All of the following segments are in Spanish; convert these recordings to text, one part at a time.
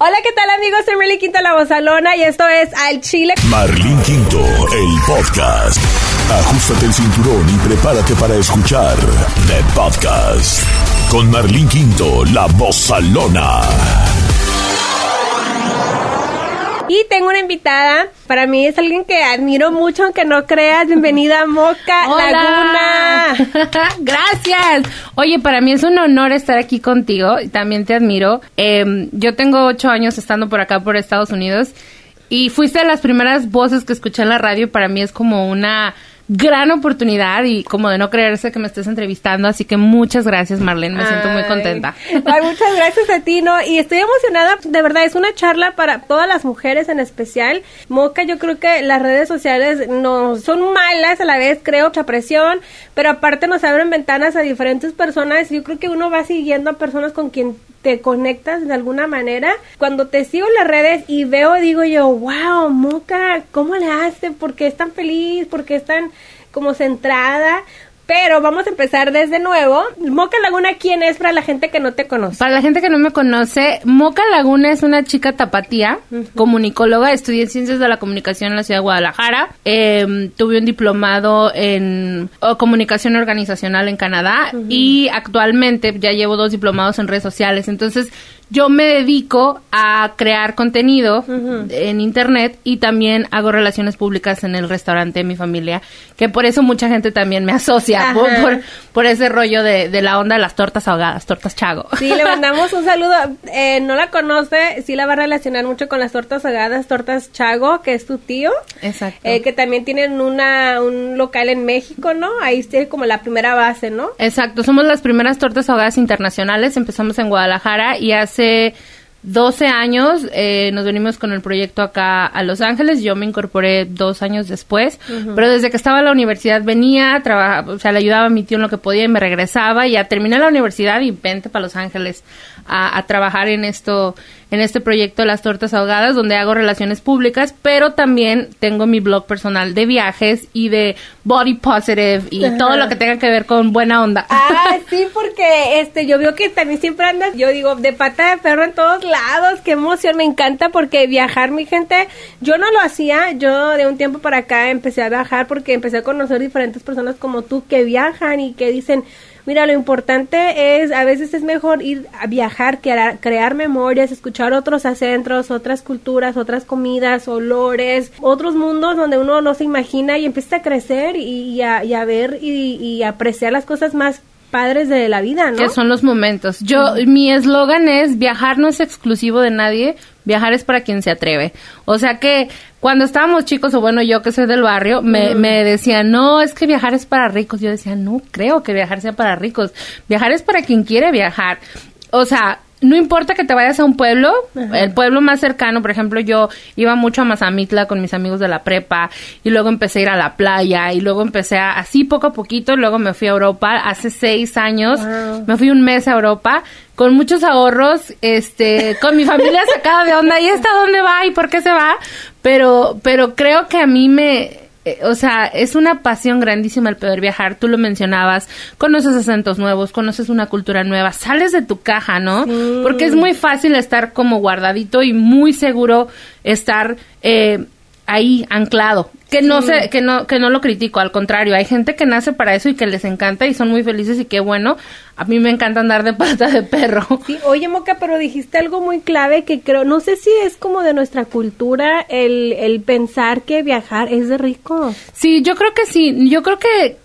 Hola, ¿qué tal amigos? Soy Marlene Quinto La Bozalona y esto es Al Chile. Marlene Quinto, el podcast. Ajustate el cinturón y prepárate para escuchar The Podcast. Con Marlene Quinto, La Bozalona. Y tengo una invitada, para mí es alguien que admiro mucho, aunque no creas. Bienvenida, Moca Laguna. Gracias. Oye, para mí es un honor estar aquí contigo y también te admiro. Em, yo tengo ocho años estando por acá, por Estados Unidos, y fuiste de las primeras voces que escuché en la radio. Para mí es como una gran oportunidad y como de no creerse que me estés entrevistando, así que muchas gracias Marlene, me siento muy contenta. Ay, muchas gracias a ti, ¿no? Y estoy emocionada, de verdad, es una charla para todas las mujeres en especial. Moca, yo creo que las redes sociales no son malas a la vez, creo, mucha presión, pero aparte nos abren ventanas a diferentes personas. Yo creo que uno va siguiendo a personas con quien conectas de alguna manera. Cuando te sigo en las redes y veo, digo yo, wow, Moca, ¿cómo le hace? ¿Por qué es tan feliz? ¿Por qué es tan como centrada? Pero vamos a empezar desde nuevo. Moca Laguna, ¿quién es para la gente que no te conoce? Para la gente que no me conoce, Moca Laguna es una chica tapatía, comunicóloga, estudié Ciencias de la Comunicación en la ciudad de Guadalajara, eh, tuve un diplomado en oh, Comunicación Organizacional en Canadá y actualmente ya llevo dos diplomados en redes sociales. Entonces, yo me dedico a crear contenido en internet y también hago relaciones públicas en el restaurante de mi familia, que por eso mucha gente también me asocia, por, Ajá. por, por ese rollo de, de la onda de las tortas ahogadas, tortas chago. Sí, le mandamos un saludo. Eh, no la conoce, sí la va a relacionar mucho con las tortas agadas, tortas Chago, que es tu tío. Exacto. Eh, que también tienen una, un local en México, ¿no? Ahí está como la primera base, ¿no? Exacto, somos las primeras tortas ahogadas internacionales, empezamos en Guadalajara y hace 12 años eh, nos venimos con el proyecto acá a Los Ángeles, yo me incorporé dos años después, pero desde que estaba en la universidad venía, trabajaba, o sea, le ayudaba a mi tío en lo que podía y me regresaba y ya terminé la universidad y vente para Los Ángeles a, a trabajar en esto, en este proyecto de las tortas ahogadas, donde hago relaciones públicas, pero también tengo mi blog personal de viajes y de body positive y todo lo que tenga que ver con buena onda. Ah, sí, porque este, yo veo que también siempre andas, yo digo, de pata de perro en todos lados, qué emoción, me encanta porque viajar, mi gente, yo no lo hacía, yo de un tiempo para acá empecé a viajar porque empecé a conocer diferentes personas como tú que viajan y que dicen, mira, lo importante es, a veces es mejor ir a viajar, a crear memorias, escuchar otros acentos, otras culturas, otras comidas, olores, otros mundos donde uno no se imagina y empieza a crecer y, y a, y a ver y, y apreciar las cosas más padres de la vida, ¿no? que son los momentos. Yo, mi eslogan es viajar no es exclusivo de nadie, viajar es para quien se atreve. O sea que cuando estábamos chicos, o bueno, yo que soy del barrio, me, me decían, no, es que viajar es para ricos. Yo decía, no creo que viajar sea para ricos. Viajar es para quien quiere viajar. O sea, no importa que te vayas a un pueblo, el pueblo más cercano, por ejemplo, yo iba mucho a Mazamitla con mis amigos de la prepa y luego empecé a ir a la playa y luego empecé a, así poco a poquito, luego me fui a Europa hace seis años, Wow. me fui un mes a Europa con muchos ahorros, este, con mi familia sacada de onda, ¿y esta dónde va y por qué se va? Pero, pero creo que a mí me, eh, o sea, es una pasión grandísima el poder viajar. Tú lo mencionabas, conoces acentos nuevos, conoces una cultura nueva, sales de tu caja, ¿no? Porque es muy fácil estar como guardadito y muy seguro estar eh, ahí anclado. Que no sé, que no, que no lo critico, al contrario, hay gente que nace para eso y que les encanta y son muy felices y qué bueno. A mí me encanta andar de pata de perro. Sí, oye Moca, pero dijiste algo muy clave que creo, no sé si es como de nuestra cultura el, el pensar que viajar es de rico. Sí, yo creo que sí. Yo creo que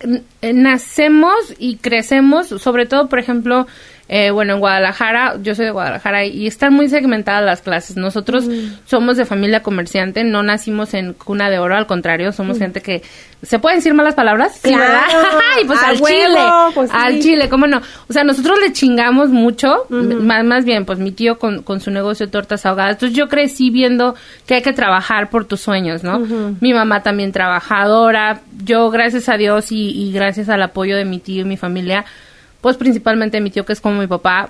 eh, nacemos y crecemos, sobre todo, por ejemplo, eh, bueno, en Guadalajara, yo soy de Guadalajara y están muy segmentadas las clases. Nosotros somos de familia comerciante, no nacimos en cuna de oro, al contrario, somos gente que... ¿Se pueden decir malas palabras? Sí, Claro, ¿verdad? y pues al chile, pues sí. al chile, ¿cómo no? O sea, nosotros le chingamos mucho, más, más bien, pues mi tío con, con su negocio de tortas ahogadas. Entonces yo crecí viendo que hay que trabajar por tus sueños, ¿no? Mi mamá también trabajadora. Yo, gracias a Dios y, y gracias al apoyo de mi tío y mi familia, pues principalmente mi tío que es como mi papá,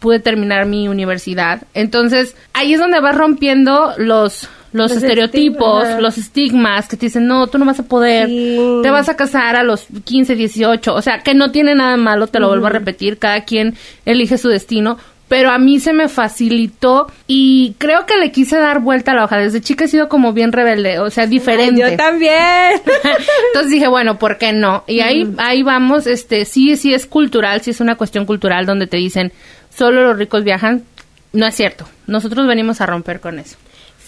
pude terminar mi universidad. Entonces, ahí es donde vas rompiendo los los, Los estereotipos, estigmas. los estigmas que te dicen, no, tú no vas a poder, Sí. te vas a casar a los 15, 18, o sea, que no tiene nada malo, te lo vuelvo a repetir, cada quien elige su destino, pero a mí se me facilitó y creo que le quise dar vuelta a la hoja. Desde chica he sido como bien rebelde, o sea, diferente. Yo también. Entonces dije, bueno, ¿por qué no? Y ahí, ahí vamos, este, sí, sí es cultural, sí es una cuestión cultural donde te dicen, solo los ricos viajan. No es cierto. Nosotros venimos a romper con eso.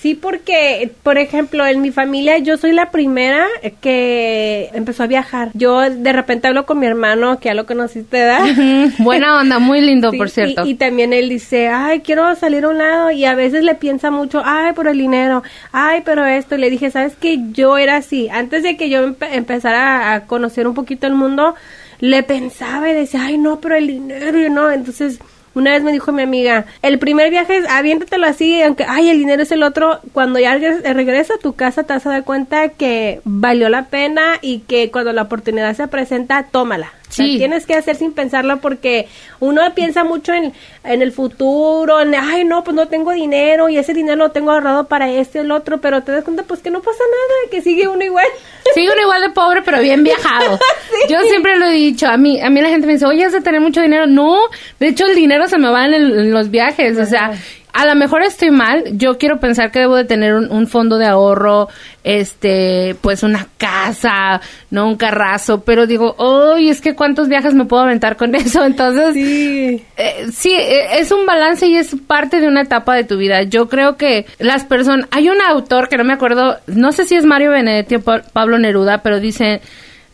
Sí, porque, por ejemplo, en mi familia yo soy la primera que empezó a viajar. Yo de repente hablo con mi hermano, que ya lo conociste, ¿verdad? Buena onda, muy lindo, por cierto. Y, también él dice, ay, quiero salir a un lado. Y a veces le piensa mucho, ay, por el dinero, ay, pero esto. Y le dije, ¿sabes qué? Yo era así. Antes de que yo empezara a conocer un poquito el mundo, le pensaba y decía, ay, no, pero el dinero, no. Entonces una vez me dijo mi amiga, el primer viaje aviéntatelo así, aunque, ay, el dinero es el otro. Cuando ya regresa a tu casa te vas a dar cuenta que valió la pena y que cuando la oportunidad se presenta, tómala. Sí. tienes que hacer sin pensarlo porque uno piensa mucho en, en el futuro, en, ay, no, pues no tengo dinero y ese dinero lo tengo ahorrado para este el otro, pero te das cuenta pues que no pasa nada, que sigue uno igual. Sigue uno igual de pobre, pero bien viajado. Yo siempre lo he dicho, a mí, a mí la gente me dice, oye, has de tener mucho dinero. No, de hecho el dinero se me va en, los viajes, o sea, a lo mejor estoy mal, yo quiero pensar que debo de tener un, fondo de ahorro, este, pues una casa, no un carrazo, pero digo, uy, es que cuántos viajes me puedo aventar con eso, entonces, sí, eh, sí eh, es un balance y es parte de una etapa de tu vida. Yo creo que las personas, hay un autor que no me acuerdo, no sé si es Mario Benedetti o Pablo Neruda, pero dice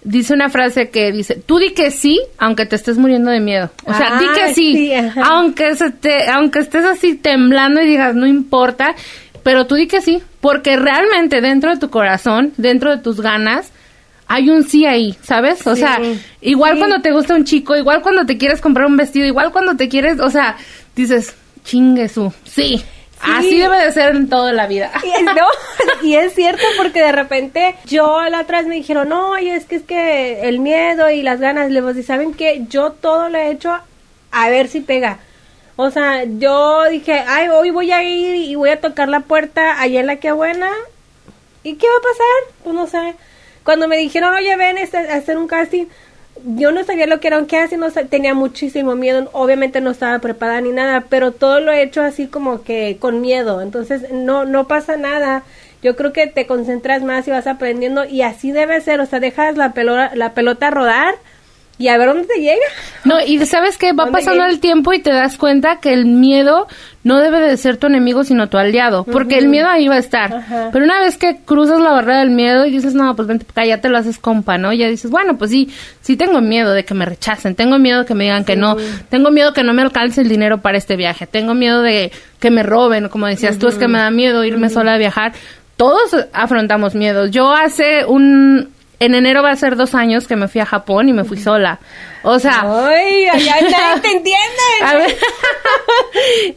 dice una frase que dice, tú di que sí, aunque te estés muriendo de miedo. O sea, di que ah, sí, aunque, se te, aunque estés así temblando y digas, no importa, pero tú di que sí, porque realmente dentro de tu corazón, dentro de tus ganas, hay un sí ahí, ¿sabes? O sea, igual cuando te gusta un chico, igual cuando te quieres comprar un vestido, igual cuando te quieres, o sea, dices, chingue su, sí. Así debe de ser en toda la vida. Y, no, y es cierto porque de repente yo la otra vez me dijeron, no, es que es que el miedo y las ganas, le y saben que yo todo lo he hecho a ver si pega. O sea, yo dije, ay, hoy voy a ir y voy a tocar la puerta allá en la que buena. ¿Y qué va a pasar? Pues no sé. Cuando me dijeron, oye, ven este, a hacer un casting, yo no sabía lo que era un casting, no tenía muchísimo miedo, obviamente no estaba preparada ni nada, pero todo lo he hecho así como que con miedo, entonces no, no pasa nada. Yo creo que te concentras más y vas aprendiendo y así debe ser, o sea, dejas la pelota, la pelota rodar y a ver dónde te llega. No, y sabes que va pasando el tiempo y te das cuenta que el miedo no debe de ser tu enemigo, sino tu aliado, porque el miedo ahí va a estar. Pero una vez que cruzas la barrera del miedo y dices, no, pues vente ya te lo haces compa, ¿no? Ya dices, bueno, pues sí, sí tengo miedo de que me rechacen, tengo miedo de que me digan que no, tengo miedo que no me alcance el dinero para este viaje, tengo miedo de que me roben, como decías tú, es que me da miedo irme sola a viajar. Todos afrontamos miedos. Yo hace un, en enero va a ser dos años que me fui a Japón y me fui sola. O sea... ¡Ay, allá nadie te entiende!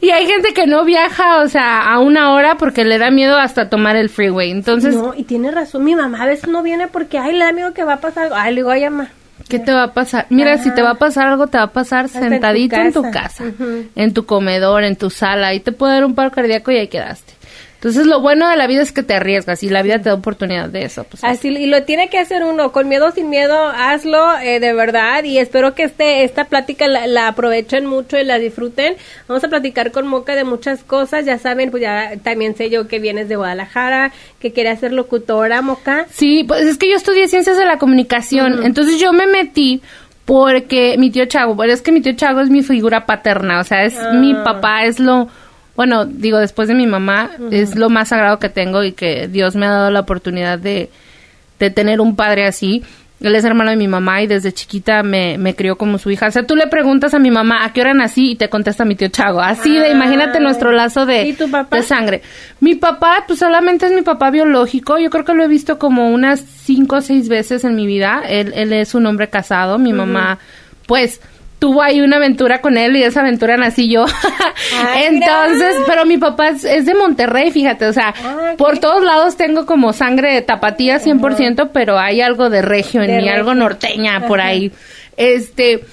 y hay gente que no viaja, o sea, a una hora porque le da miedo hasta tomar el freeway. Entonces... No, y tiene razón. Mi mamá a veces no viene porque, ay, le da miedo que va a pasar algo. Ay, le digo, ay, mamá. ¿Qué te va a pasar? Mira, si te va a pasar algo, te va a pasar sentadito en tu casa, en tu comedor, en tu sala. Ahí te puede dar un paro cardíaco y ahí quedaste. Entonces, lo bueno de la vida es que te arriesgas y la vida te da oportunidad de eso. Pues, así, y lo tiene que hacer uno, con miedo sin miedo, hazlo eh, de verdad y espero que este esta plática la, aprovechen mucho y la disfruten. Vamos a platicar con Moca de muchas cosas, ya saben, pues ya también sé yo que vienes de Guadalajara, que quiere ser locutora, Moca. Sí, pues es que yo estudié ciencias de la comunicación, entonces yo me metí porque mi tío Chago, bueno, es que mi tío Chago es mi figura paterna, o sea, es mi ah. papá, es lo bueno, digo, después de mi mamá, es lo más sagrado que tengo y que Dios me ha dado la oportunidad de, de tener un padre así. Él es hermano de mi mamá y desde chiquita me, me crió como su hija. O sea, tú le preguntas a mi mamá a qué hora nací y te contesta mi tío Chago. Así de, imagínate nuestro lazo de, de sangre. Mi papá, pues solamente es mi papá biológico. Yo creo que lo he visto como unas cinco o seis veces en mi vida. Él, él es un hombre casado. Mi mamá, pues tuvo ahí una aventura con él y esa aventura nací yo. Entonces, pero mi papá es, de Monterrey, fíjate, o sea, ah, por todos lados tengo como sangre de tapatía 100%, pero hay algo de regio en mí, algo norteña por ahí. Este,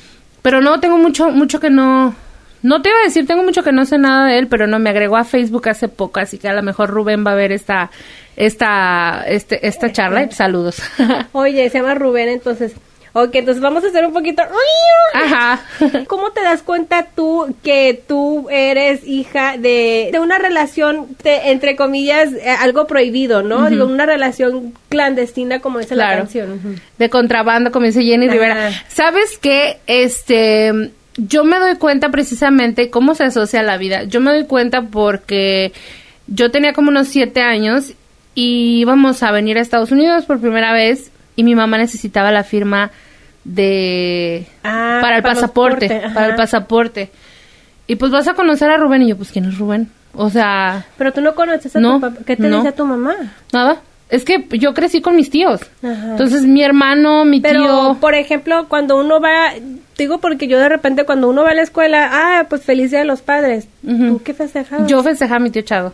pero no, tengo mucho, mucho que no, no te iba a decir, tengo mucho que no sé nada de él, pero no, me agregó a Facebook hace poco, así que a lo mejor Rubén va a ver esta, esta, este, esta charla y saludos. Oye, se llama Rubén, entonces, Ok, entonces vamos a hacer un poquito... Ajá. ¿Cómo te das cuenta tú que tú eres hija de, de una relación, de, entre comillas, eh, algo prohibido, ¿no? Digo, una relación clandestina como dice la canción. De contrabando, como dice Jenny Ajá. Rivera. ¿Sabes qué? Este, yo me doy cuenta precisamente cómo se asocia la vida. Yo me doy cuenta porque yo tenía como unos siete años y íbamos a venir a Estados Unidos por primera vez y mi mamá necesitaba la firma de Ah, para el para pasaporte, porte, para el pasaporte. Y pues vas a conocer a Rubén y yo, pues quién es Rubén? O sea, Pero tú no conoces a No, tu papá. ¿Qué te no. dice tu mamá? nada. Es que yo crecí con mis tíos. Ajá. Entonces mi hermano, mi Pero, tío, por ejemplo, cuando uno va, digo porque yo de repente cuando uno va a la escuela, ah, pues feliz día de los padres. Ujú. ¿Tú qué festejabas? yo festejaba a mi tío Chado.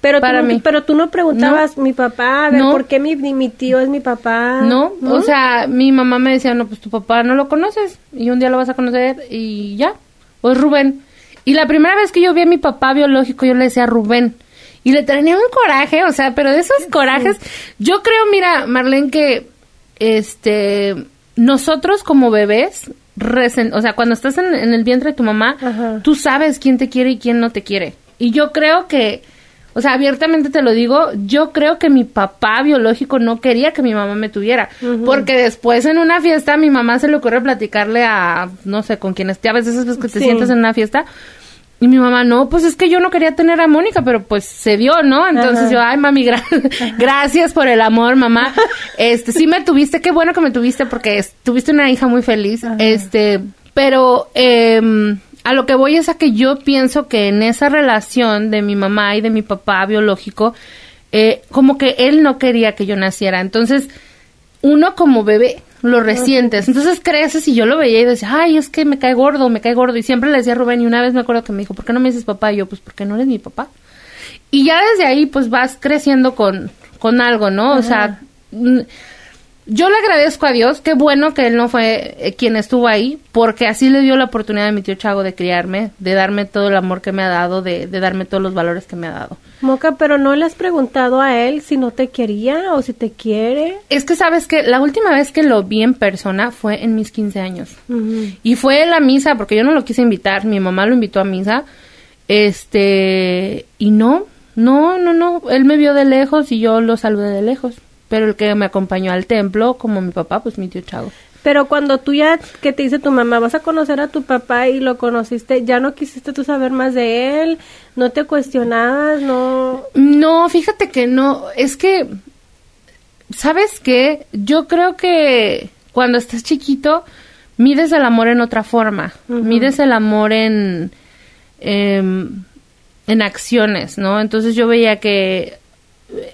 Pero para tú, no- mí. Pero tú no preguntabas, mi papá, a ver, No. ¿por qué mi, mi, tío es mi papá? No, o sea, mi mamá me decía, no, pues tu papá no lo conoces y un día lo vas a conocer y ya, o es Rubén. Y la primera vez que yo vi a mi papá biológico, yo le decía Rubén. Y le tenía un coraje, o sea, pero de esos corajes, yo creo, mira, Marlene, que este nosotros como bebés, resen- o sea, cuando estás en, en el vientre de tu mamá, Ajá. tú sabes quién te quiere y quién no te quiere. Y yo creo que, o sea, abiertamente te lo digo, yo creo que mi papá biológico no quería que mi mamá me tuviera. Porque después en una fiesta a mi mamá se le ocurre platicarle a, no sé, con quienes a veces es que te Sí. sientas en una fiesta. Y mi mamá, no, pues es que yo no quería tener a Mónica, pero pues se dio, ¿no? Entonces Ajá. yo, ay, mami, gra- gracias por el amor, mamá. Este, sí me tuviste, qué bueno que me tuviste porque es- tuviste una hija muy feliz. Este, pero em, a lo que voy es a que yo pienso que en esa relación de mi mamá y de mi papá biológico, eh, como que él no quería que yo naciera. Entonces, uno como bebé lo resientes. Entonces creces y yo lo veía y decía, ay, es que me cae gordo, me cae gordo. Y siempre le decía a Rubén, y una vez me acuerdo que me dijo, ¿por qué no me dices papá? Y yo, pues porque no eres mi papá. Y ya desde ahí, pues vas creciendo con, con algo, ¿no? O sea, yo le agradezco a Dios, qué bueno que él no fue eh, quien estuvo ahí, porque así le dio la oportunidad a mi tío Chago de criarme, de darme todo el amor que me ha dado, de, de darme todos los valores que me ha dado. Moca, pero no le has preguntado a él si no te quería o si te quiere. Es que sabes que la última vez que lo vi en persona fue en mis 15 años. Y fue en la misa, porque yo no lo quise invitar, mi mamá lo invitó a misa. Este, y no, no, no, no, él me vio de lejos y yo lo saludé de lejos. Pero el que me acompañó al templo, como mi papá, pues mi tío Chago. Pero cuando tú ya, que te dice tu mamá, vas a conocer a tu papá y lo conociste, ya no quisiste tú saber más de él, no te cuestionabas, no... No, fíjate que no, es que, ¿sabes qué? Yo creo que cuando estás chiquito, mides el amor en otra forma, mides el amor en, em, en acciones, ¿no? Entonces yo veía que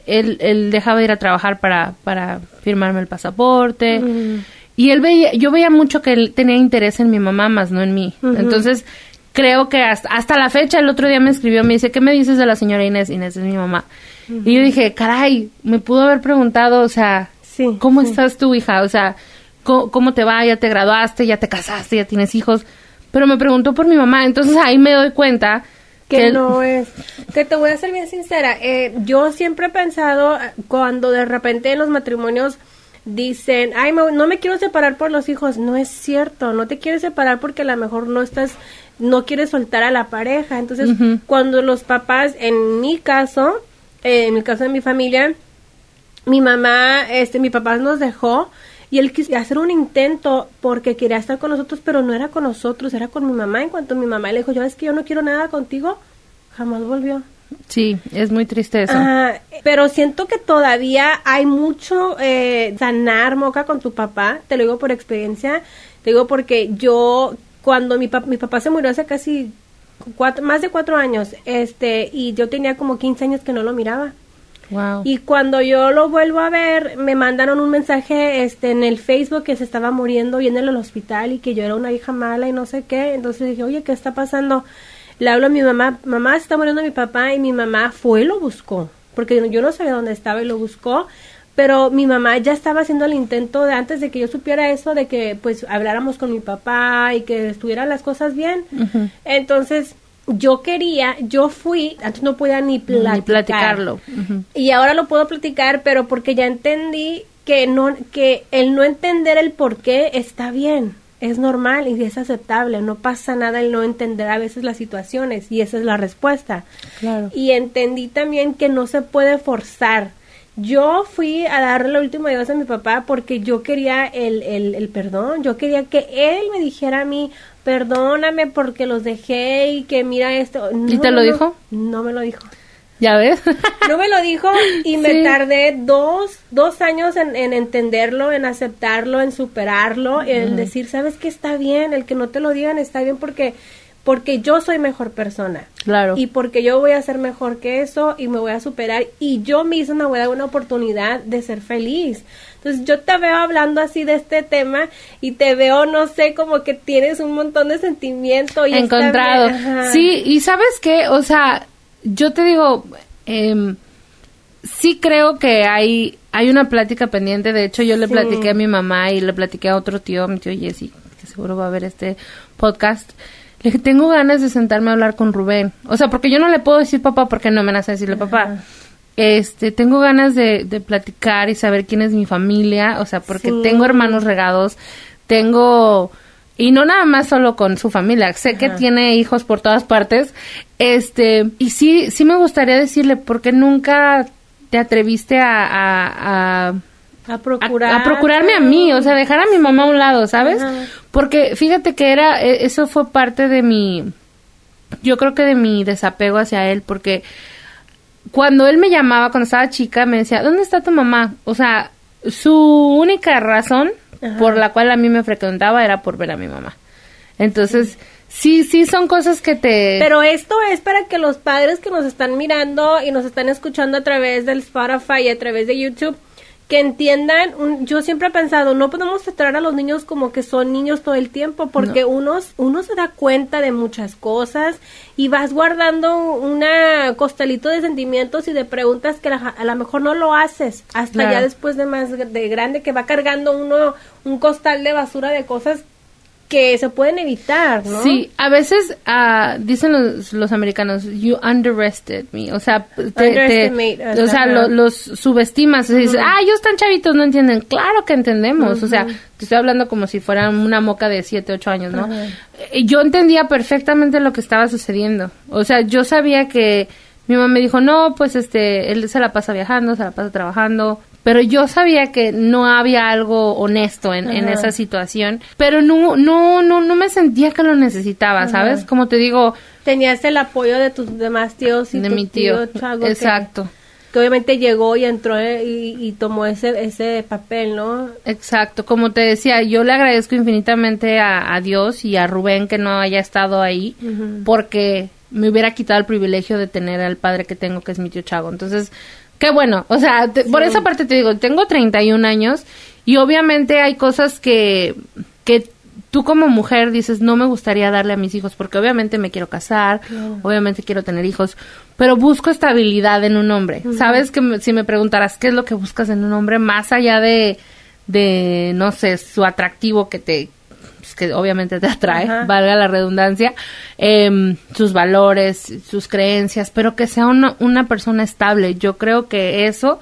él, él dejaba de ir a trabajar para, para firmarme el pasaporte. Mm. Y él veía, yo veía mucho que él tenía interés en mi mamá, más no en mí. Entonces, creo que hasta, hasta la fecha, el otro día me escribió, me dice, ¿qué me dices de la señora Inés? Inés es mi mamá. Y yo dije, caray, me pudo haber preguntado, o sea, Sí, ¿cómo sí. estás tú, hija? O sea, ¿cómo, cómo te va? ¿Ya te graduaste? ¿Ya te casaste? ¿Ya tienes hijos? Pero me preguntó por mi mamá. Entonces ahí me doy cuenta que no es. Que te voy a ser bien sincera. eh, yo siempre he pensado eh, cuando de repente en los matrimonios dicen, ay, me- no me quiero separar por los hijos. No es cierto, no te quieres separar porque a lo mejor no estás, no quieres soltar a la pareja. Entonces, cuando los papás, en mi caso, eh, en el caso de mi familia, mi mamá, este, mi papá nos dejó y él quiso hacer un intento porque quería estar con nosotros, pero no era con nosotros, era con mi mamá. En cuanto mi mamá le dijo, yo es que yo no quiero nada contigo, jamás volvió. Sí, es muy triste eso. Ah, pero siento que todavía hay mucho eh, sanar, Moca, con tu papá. Te lo digo por experiencia. Te digo porque yo, cuando mi, pap- mi papá se murió hace casi cuatro, más de cuatro años, este, y yo tenía como 15 años que no lo miraba. Wow. Y cuando yo lo vuelvo a ver, me mandaron un mensaje este en el Facebook que se estaba muriendo y en el hospital y que yo era una hija mala y no sé qué. Entonces dije, oye, ¿qué está pasando? Le hablo a mi mamá, mamá, se está muriendo mi papá y mi mamá fue y lo buscó, porque yo no- sabía dónde estaba y lo buscó. Pero mi mamá ya estaba haciendo el intento de antes de que yo supiera eso, de que pues habláramos con mi papá y que estuvieran las cosas bien. Entonces yo quería, yo fui, antes no podía ni platicar. Ni platicarlo. Y ahora lo puedo platicar, pero porque ya entendí que no que el no entender el por qué está bien es normal y es aceptable, no pasa nada el no entender a veces las situaciones y esa es la respuesta. Claro. Y entendí también que no se puede forzar. Yo fui a darle la última adiós a mi papá porque yo quería el, el, el perdón, yo quería que él me dijera a mí, perdóname porque los dejé y que mira esto. ¿Y te lo dijo? No me lo dijo. ¿Ya ves? No me lo dijo y me Sí. tardé dos, dos años en, en entenderlo, en aceptarlo, en superarlo, en decir, sabes que está bien, el que no te lo digan está bien porque, porque yo soy mejor persona. Claro. Y porque yo voy a ser mejor que eso y me voy a superar y yo misma me voy a dar una oportunidad de ser feliz. Entonces yo te veo hablando así de este tema y te veo, no sé, como que tienes un montón de sentimiento y encontrado. Sí, y sabes qué, o sea, yo te digo, em, sí creo que hay hay una plática pendiente. De hecho, yo le Sí. platiqué a mi mamá y le platiqué a otro tío, mi tío Jesse, que seguro va a ver este podcast. Le dije, tengo ganas de sentarme a hablar con Rubén. O sea, porque yo no le puedo decir papá porque no me nace decirle papá. Este, tengo ganas de, de platicar y saber quién es mi familia, o sea, porque Sí. tengo hermanos regados, tengo, y no nada más solo con su familia, sé que tiene hijos por todas partes, este, y sí, sí me gustaría decirle, porque nunca te atreviste a, a, a procurar a procurarme a mí, o sea, dejar a mi mamá a un lado, ¿sabes? Ajá. Porque fíjate que era, e- eso fue parte de mi, yo creo que de mi desapego hacia él, porque cuando él me llamaba, cuando estaba chica, me decía, ¿dónde está tu mamá? O sea, su única razón Ajá. por la cual a mí me frecuentaba era por ver a mi mamá. Entonces, sí, sí son cosas que te... Pero esto es para que los padres que nos están mirando y nos están escuchando a través del Spotify y a través de YouTube, que entiendan, un- yo siempre he pensado, no podemos tratar a los niños como que son niños todo el tiempo, porque unos, uno se da cuenta de muchas cosas y vas guardando una costalito de sentimientos y de preguntas que la- a lo mejor no lo haces hasta Claro. ya después de más de grande que va cargando uno un costal de basura de cosas que se pueden evitar, ¿no? Sí, a veces ah, dicen los, los americanos, you underestimate me, o sea, te, o sea, lo- los subestimas, o sea, dices, ah, ellos están chavitos, no entienden, claro que entendemos, o sea, te estoy hablando como si fueran una moca de 7, 8 años, ¿no? Eh, Yo entendía perfectamente lo que estaba sucediendo, o sea, yo sabía que mi mamá me dijo, no, pues este, él se la pasa viajando, se la pasa trabajando, pero yo sabía que no había algo honesto en, en esa situación, pero no, no, no, no me sentía que lo necesitaba, ¿sabes? Como te digo, Tenías el apoyo de tus demás tíos y de tu mi tío, Chago, exacto. Que, obviamente llegó y entró eh, y, y tomó ese ese papel, ¿no? Exacto, como te decía, yo le agradezco infinitamente a, a Dios y a Rubén que no haya estado ahí, porque me hubiera quitado el privilegio de tener al padre que tengo, que es mi tío Chago. Entonces, qué bueno, o sea, te- por esa parte te digo, tengo 31 años y obviamente hay cosas que, que tú como mujer dices, no me gustaría darle a mis hijos, porque obviamente me quiero casar, obviamente quiero tener hijos, pero busco estabilidad en un hombre. Sabes que me- si me preguntaras qué es lo que buscas en un hombre, más allá de, de no sé, su atractivo que te pues, que obviamente te atrae, Ajá. valga la redundancia, em, sus valores, sus creencias, pero que sea una, una persona estable. Yo creo que eso,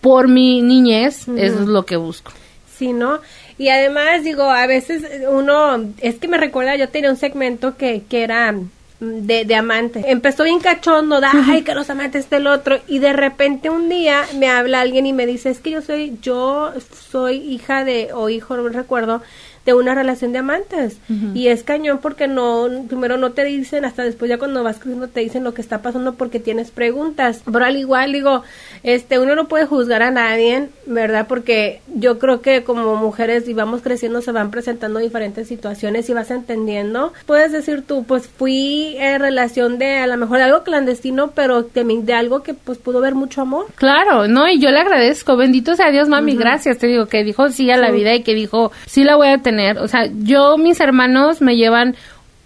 por mi niñez, eso es lo que busco. Sí, ¿no? Y además, digo, a veces uno, es que me recuerda, yo tenía un segmento que, que era mm, de, de amantes. Empezó bien cachondo, de, ay, que los amantes del otro, y de repente un día me habla alguien y me dice, es que yo soy, yo soy hija de, o hijo, no recuerdo, de una relación de amantes. Y es cañón porque no, primero no te dicen, hasta después ya cuando vas creciendo te dicen lo que está pasando porque tienes preguntas. Pero al igual digo, este, uno no puede juzgar a nadie, ¿verdad? Porque yo creo que como mujeres y vamos creciendo se van presentando diferentes situaciones y vas entendiendo. Puedes decir tú, pues fui en relación de a lo mejor de algo clandestino, pero también de algo que pues pudo haber mucho amor. Claro, no, y yo le agradezco, bendito sea Dios, mami, gracias, te digo, que dijo sí a la vida y que dijo, sí la voy a tener, o sea, yo, mis hermanos me llevan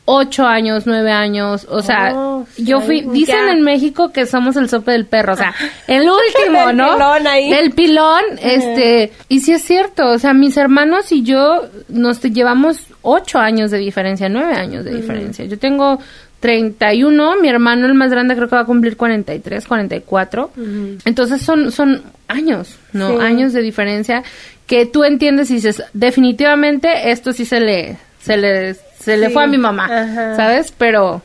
ocho años, nueve años, o sea, Oh, yo fui, dicen ya. en México que somos el sope del perro, o sea, el último, ¿no? pilón ahí. El pilón, este, y sí es cierto, o sea, mis hermanos y yo nos llevamos ocho años de diferencia, nueve años de diferencia, yo tengo 31, mi hermano el más grande creo que va a cumplir 43, 44. Entonces son son años, ¿no? Sí. Años de diferencia que tú entiendes y dices, definitivamente esto sí se le se le se le Sí. fue a mi mamá, Ajá. ¿sabes? Pero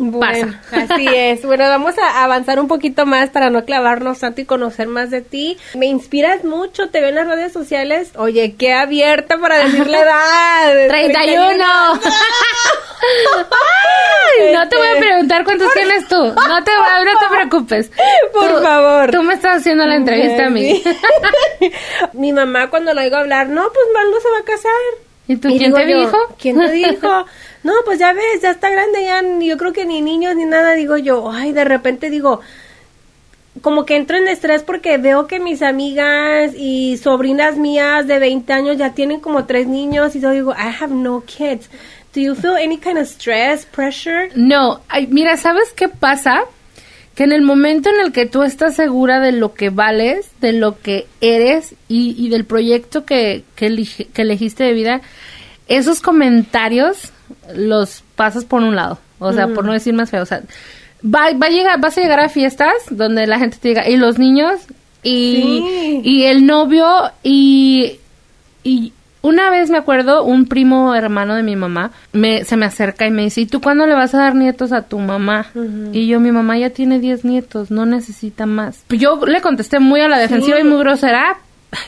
Bueno, pasa. así es. Bueno, vamos a avanzar un poquito más para no clavarnos tanto y conocer más de ti. Me inspiras mucho, te veo en las redes sociales. Oye, qué abierta para decir la edad. 31. Ay, no te voy a Este, preguntar cuántos tienes tú. No te, no te preocupes. Por Tú- favor. Tú me estás haciendo la entrevista a mí. Mi mamá cuando la oigo hablar, no, pues Maldo se va a casar. ¿Y tú Y quién te yo, dijo? ¿Quién te dijo? No, pues ya ves, ya está grande, ya yo creo que ni niños ni nada, digo yo, ay, de repente digo, como que entro en estrés porque veo que mis amigas y sobrinas mías de 20 años ya tienen como tres niños y yo digo, I have no kids. Do you feel any kind of stress, pressure? No, ay, mira, ¿sabes qué pasa? Que en el momento en el que tú estás segura de lo que vales, de lo que eres y, y del proyecto que, que elegiste de vida, esos comentarios los pasas por un lado. O sea, por no decir más feo. O sea, va, va a llegar, vas a llegar a fiestas donde la gente te diga, y los niños, y, Sí. y el novio, y, y una vez me acuerdo, un primo hermano de mi mamá me, se me acerca y me dice, ¿y tú cuándo le vas a dar nietos a tu mamá? Y yo, mi mamá ya tiene 10 nietos, no necesita más. Yo le contesté muy a la defensiva y muy grosera,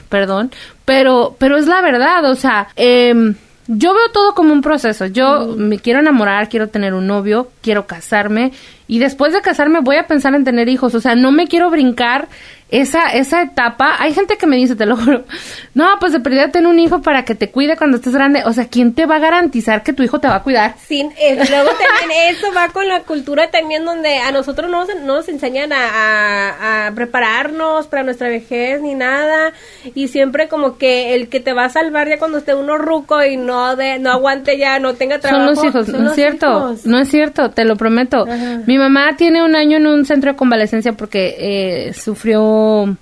perdón, pero, pero es la verdad, o sea, em, yo veo todo como un proceso. Yo me quiero enamorar, quiero tener un novio, quiero casarme y después de casarme voy a pensar en tener hijos. O sea, no me quiero brincar esa esa etapa. Hay gente que me dice, te lo juro, no, pues de perdida ten un hijo para que te cuide cuando estés grande. O sea, ¿quién te va a garantizar que tu hijo te va a cuidar? Sin, eh, luego también eso va con la cultura también donde a nosotros no nos, no nos enseñan a, a- a prepararnos para nuestra vejez ni nada y siempre como que el que te va a salvar ya cuando esté uno ruco y no de, no aguante ya, no tenga trabajo. Son los hijos, son no es cierto, hijos. no es cierto, te lo prometo. Ajá. Mi mamá tiene un año en un centro de convalecencia porque eh, sufrió,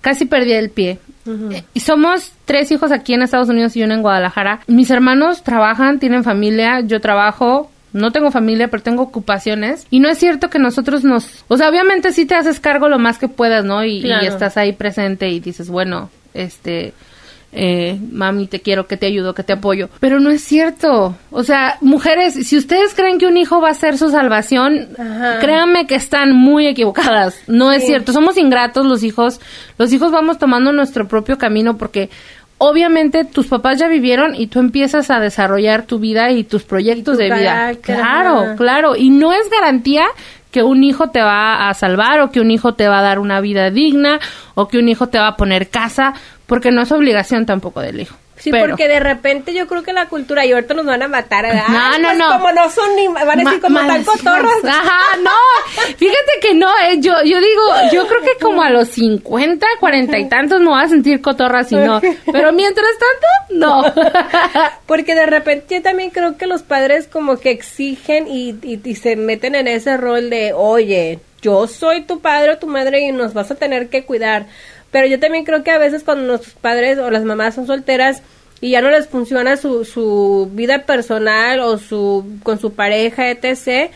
casi perdió el pie. Eh, Y somos tres hijos aquí en Estados Unidos y uno en Guadalajara. Mis hermanos trabajan, tienen familia, yo trabajo. No tengo familia, pero tengo ocupaciones. Y no es cierto que nosotros nos... O sea, obviamente sí te haces cargo lo más que puedas, ¿no? Y, y estás ahí presente y dices, bueno, este eh, mami, te quiero, que te ayudo, que te apoyo. Pero no es cierto. O sea, mujeres, si ustedes creen que un hijo va a ser su salvación, Ajá. créanme que están muy equivocadas. No es cierto. Somos ingratos los hijos. Los hijos vamos tomando nuestro propio camino porque obviamente tus papás ya vivieron y tú empiezas a desarrollar tu vida y tus proyectos Y tu de vida. Claro, claro. Y no es garantía que un hijo te va a salvar o que un hijo te va a dar una vida digna o que un hijo te va a poner casa, porque no es obligación tampoco del hijo. Sí, Pero- porque de repente yo creo que la cultura, y ahorita nos van a matar, ¿verdad? No, no, pues no. Como no son ni, van a decir como tan cotorras. Ajá, no. Fíjate que no, eh, yo, yo digo, yo creo que como a los 50, 40 y tantos me voy a sentir cotorra si no. Pero mientras tanto, no. Porque de repente yo también creo que los padres como que exigen y, y, y se meten en ese rol de, oye, yo soy tu padre o tu madre y nos vas a tener que cuidar. Pero yo también creo que a veces cuando nuestros padres o las mamás son solteras y ya no les funciona su, su vida personal o su con su pareja, etc.,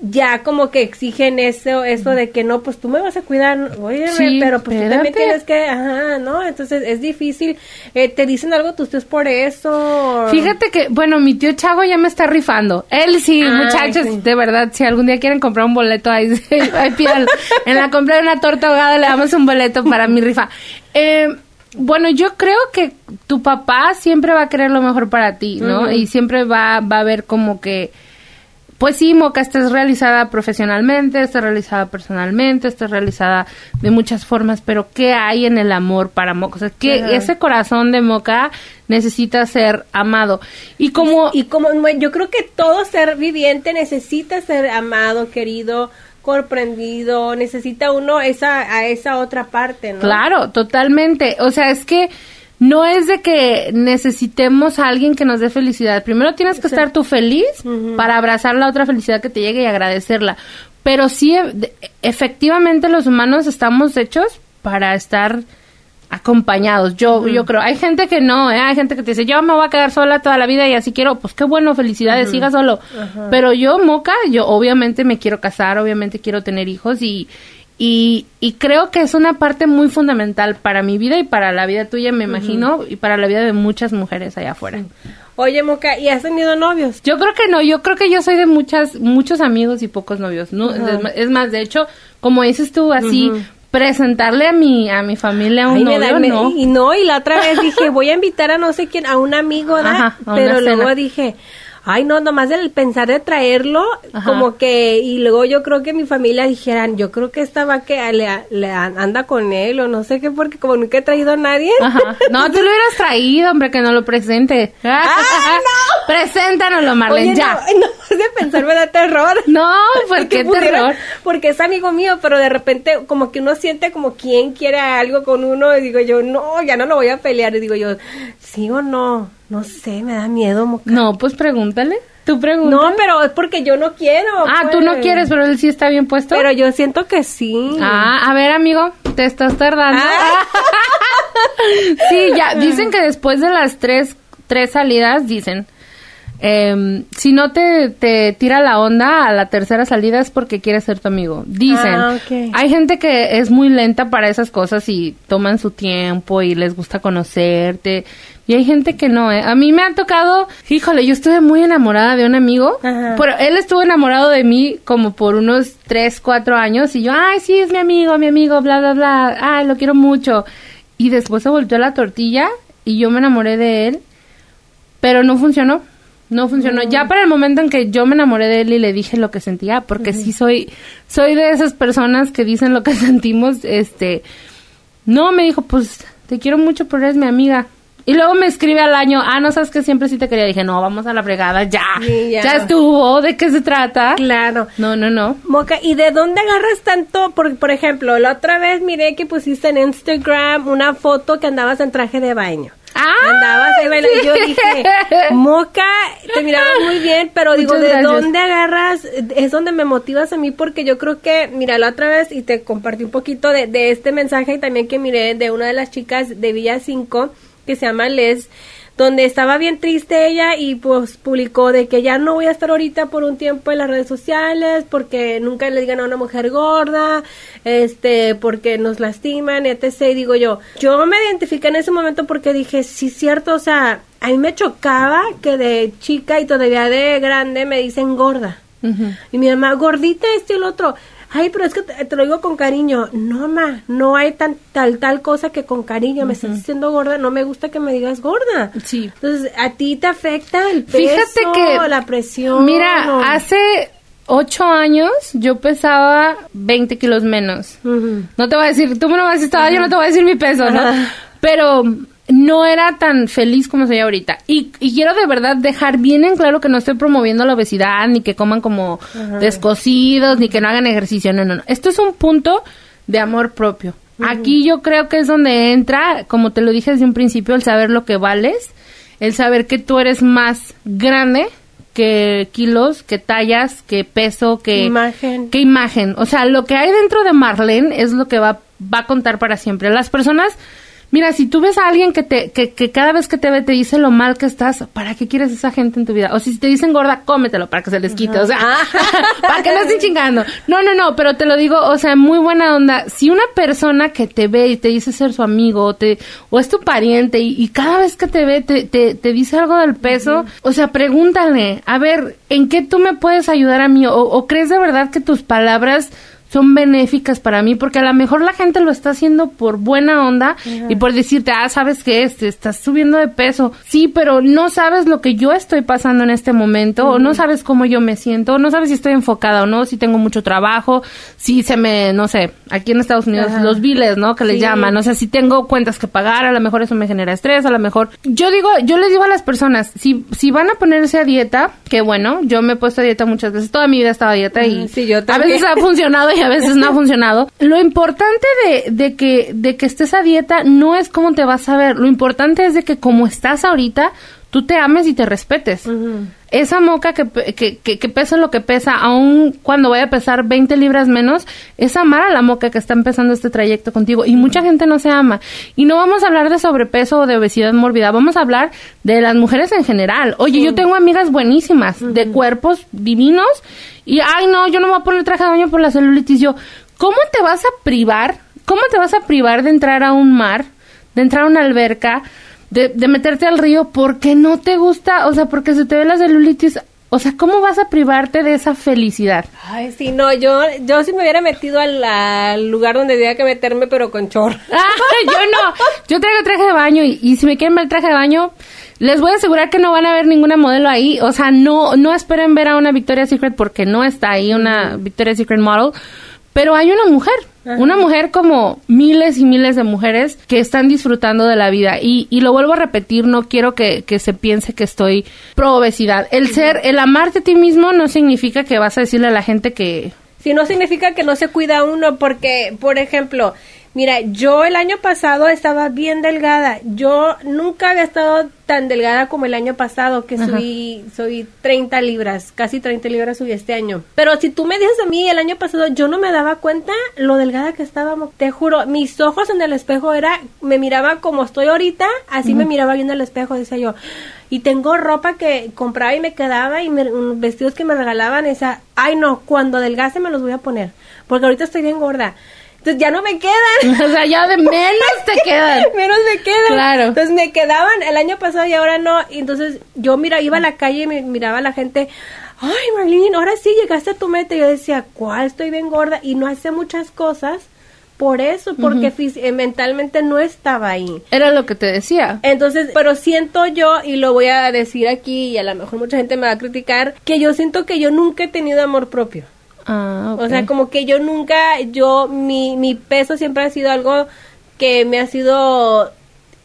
ya como que exigen eso, eso de que no, pues tú me vas a cuidar, oye, Sí, pero pues tú también tienes que, ajá, ¿no? Entonces es difícil, eh, te dicen algo tus tíos por eso. Fíjate que, bueno, mi tío Chago ya me está rifando. Él sí, Ay, muchachos, sí. de verdad, si algún día quieren comprar un boleto, ahí, ahí. En la compra de una torta ahogada le damos un boleto para mi rifa. Eh, bueno, yo creo que tu papá siempre va a querer lo mejor para ti, ¿no? Y siempre va, va a ver como que, pues sí, Moca, estás realizada profesionalmente, estás realizada personalmente, estás realizada de muchas formas, pero ¿qué hay en el amor para Moca? O sea, que Ajá. ese corazón de Moca necesita ser amado. Y como... Y como bueno, yo creo que todo ser viviente necesita ser amado, querido, comprendido, necesita uno esa a esa otra parte, ¿no? Claro, totalmente. O sea, es que no es de que necesitemos a alguien que nos dé felicidad. Primero tienes que estar tú feliz para abrazar la otra felicidad que te llegue y agradecerla. Pero sí, e- efectivamente los humanos estamos hechos para estar acompañados. Yo, yo creo, hay gente que no, ¿eh? hay gente que te dice, yo me voy a quedar sola toda la vida y así quiero, pues qué bueno, felicidades, siga solo. Pero yo, Moca, yo obviamente me quiero casar, obviamente quiero tener hijos y, y, y creo que es una parte muy fundamental para mi vida y para la vida tuya, me imagino, y para la vida de muchas mujeres allá afuera. Oye, Moca, ¿y has tenido novios? Yo creo que no, yo creo que yo soy de muchas, muchos amigos y pocos novios. No, es, ma- es más, de hecho, como dices tú, así, presentarle a mi, a mi familia un Ay, me novio, da- me- no. Y no, y la otra vez dije, voy a invitar a no sé quién, a un amigo, a una Pero luego dije, ay, no, nomás del pensar de traerlo, Ajá. como que, y luego yo creo que mi familia dijeran, yo creo que esta va que le, le anda con él, o no sé qué, porque como nunca he traído a nadie. Ajá. No, tú lo hubieras traído, hombre, que no lo presente. Preséntanoslo, Marlene, Oye, ya. no, no, de pensar me da terror. No, ¿por Porque qué pudiera- terror? Porque es amigo mío, pero de repente como que uno siente como quien quiere algo con uno y digo yo, no, ya no lo voy a pelear. Y digo yo, ¿sí o no? No sé, me da miedo. Moca. No, pues pregúntale. Tú pregunta. No, pero es porque yo no quiero. Ah, tú no pues. quieres, pero él sí está bien puesto. Pero yo siento que sí. Ah, a ver, amigo, te estás tardando. Ah. sí, ya, dicen que después de las tres, tres salidas, dicen, em, si no te, te tira la onda a la tercera salida es porque quiere ser tu amigo. Dicen, Ah, hay gente que es muy lenta para esas cosas y toman su tiempo y les gusta conocerte. Y hay gente que no, ¿eh? A mí me ha tocado, híjole, yo estuve muy enamorada de un amigo, Ajá. pero él estuvo enamorado de mí como por unos 3, 4 años y yo, ay, sí, es mi amigo, mi amigo, bla, bla, bla, ay, lo quiero mucho. Y después se volteó la tortilla y yo me enamoré de él, pero no funcionó. No funcionó. Ya para el momento en que yo me enamoré de él y le dije lo que sentía, porque sí soy, soy de esas personas que dicen lo que sentimos, este, no, me dijo, pues, te quiero mucho, pero eres mi amiga. Y luego me escribe al año, ah, no sabes que siempre sí te quería. Dije, no, vamos a la fregada, ya. Sí, ya. ya. estuvo, ¿de qué se trata? Claro. No, no, no. Moca, ¿y de dónde agarras tanto? Por, por ejemplo, la otra vez miré que pusiste en Instagram una foto que andabas en traje de baño. ¡Ah! Andabas ahí bailando. y Yo dije, Moca, te mirabas muy bien, pero digo, ¿de gracias. dónde agarras? Es donde me motivas a mí porque yo creo que, mira, la otra vez y te compartí un poquito de, de este mensaje y también que miré de una de las chicas de Villa 5 que se llama Les donde estaba bien triste ella y pues publicó de que ya no voy a estar ahorita por un tiempo en las redes sociales porque nunca le digan a una mujer gorda, este, porque nos lastiman, etc. Y digo yo, yo me identifiqué en ese momento porque dije, sí, cierto, o sea, a mí me chocaba que de chica y todavía de grande me dicen gorda. Y mi mamá, gordita, este y el otro. Ay, pero es que te, te lo digo con cariño. No, ma, no hay tan, tal, tal cosa que con cariño. Me estás diciendo gorda, no me gusta que me digas gorda. Sí. Entonces, ¿a ti te afecta el peso, Fíjate que la presión? Mira, o- hace ocho años yo pesaba 20 kilos menos. No te voy a decir, tú me lo vas a decir, yo no te voy a decir mi peso, ¿no? Pero no era tan feliz como soy ahorita. Y, y quiero de verdad dejar bien en claro que no estoy promoviendo la obesidad, ni que coman como descosidos, ni que no hagan ejercicio. No, no, no. Esto es un punto de amor propio. Aquí yo creo que es donde entra, como te lo dije desde un principio, el saber lo que vales, el saber que tú eres más grande que kilos, que tallas, que peso, que Imagen. qué imagen. O sea, lo que hay dentro de Marlene es lo que va, va a contar para siempre. Las personas, mira, si tú ves a alguien que te, que, que cada vez que te ve te dice lo mal que estás, ¿para qué quieres esa gente en tu vida? O si te dicen gorda, cómetelo para que se les quite. O sea, para que no estén chingando. No, no, no, pero te lo digo, o sea, muy buena onda. Si una persona que te ve y te dice ser su amigo o, te, o es tu pariente y, y cada vez que te ve te, te, te dice algo del peso, o sea, pregúntale, a ver, ¿en qué tú me puedes ayudar a mí? O, o crees de verdad que tus palabras son benéficas para mí, porque a lo mejor la gente lo está haciendo por buena onda y por decirte, ah, sabes que este, estás subiendo de peso. Sí, pero no sabes lo que yo estoy pasando en este momento, o no sabes cómo yo me siento, o no sabes si estoy enfocada o no, si tengo mucho trabajo, si se me, no sé, aquí en Estados Unidos, Ajá. los biles, ¿no? Que les Sí. llaman, o sea, si tengo cuentas que pagar, a lo mejor eso me genera estrés, a lo mejor. Yo digo, yo les digo a las personas, si, si van a ponerse a dieta, que bueno, yo me he puesto a dieta muchas veces, toda mi vida he estado a dieta y Ajá, sí, yo a veces ha funcionado a veces no ha funcionado. Lo importante de, de que, de que estés a dieta no es cómo te vas a ver. Lo importante es de que como estás ahorita, tú te ames y te respetes. Esa moca que, que, que, pesa lo que pesa, aun cuando vaya a pesar 20 libras menos, es amar a la moca que está empezando este trayecto contigo. Y mucha gente no se ama. Y no vamos a hablar de sobrepeso o de obesidad mórbida, vamos a hablar de las mujeres en general. Oye, yo tengo amigas buenísimas, de cuerpos divinos, y ay no, yo no me voy a poner traje de baño por la celulitis. Yo, ¿cómo te vas a privar? ¿Cómo te vas a privar de entrar a un mar, de entrar a una alberca? De, de meterte al río porque no te gusta, o sea, porque se te ve la celulitis. O sea, ¿cómo vas a privarte de esa felicidad? Ay, sí, no, yo, yo sí me hubiera metido al, lugar donde tenía que meterme, pero con chor. yo no. Yo traigo traje de baño y, y, si me quieren ver el traje de baño, les voy a asegurar que no van a ver ninguna modelo ahí. O sea, no, no esperen ver a una Victoria's Secret porque no está ahí una Victoria's Secret model. Pero hay una mujer, una mujer como miles y miles de mujeres que están disfrutando de la vida. Y, y lo vuelvo a repetir, no quiero que, que se piense que estoy pro obesidad. El ser, el amarte a ti mismo no significa que vas a decirle a la gente que... Si no significa que no se cuida uno, porque, por ejemplo, Mira, yo el año pasado estaba bien delgada. Yo nunca había estado tan delgada como el año pasado, que subí, soy 30 libras, casi 30 libras subí este año. Pero si tú me dices a mí el año pasado, yo no me daba cuenta lo delgada que estábamos. Te juro, mis ojos en el espejo era, me miraba como estoy ahorita, así me miraba viendo el espejo, decía yo. Y tengo ropa que compraba y me quedaba y vestidos que me regalaban, decía, ay no, cuando adelgace me los voy a poner, porque ahorita estoy bien gorda. Entonces ya no me quedan. O sea, ya de menos te quedan. menos me quedan. Claro. Entonces me quedaban el año pasado y ahora no. Y entonces yo mira, iba a la calle y me miraba a la gente. Ay, Marlene, ahora sí llegaste a tu meta. Y yo decía, ¿cuál? Estoy bien gorda. Y no hace muchas cosas por eso, porque eh, mentalmente no estaba ahí. Era lo que te decía. Entonces, pero siento yo, y lo voy a decir aquí, y a lo mejor mucha gente me va a criticar, que yo siento que yo nunca he tenido amor propio. Ah, O sea, como que yo nunca, yo, mi, mi peso siempre ha sido algo que me ha sido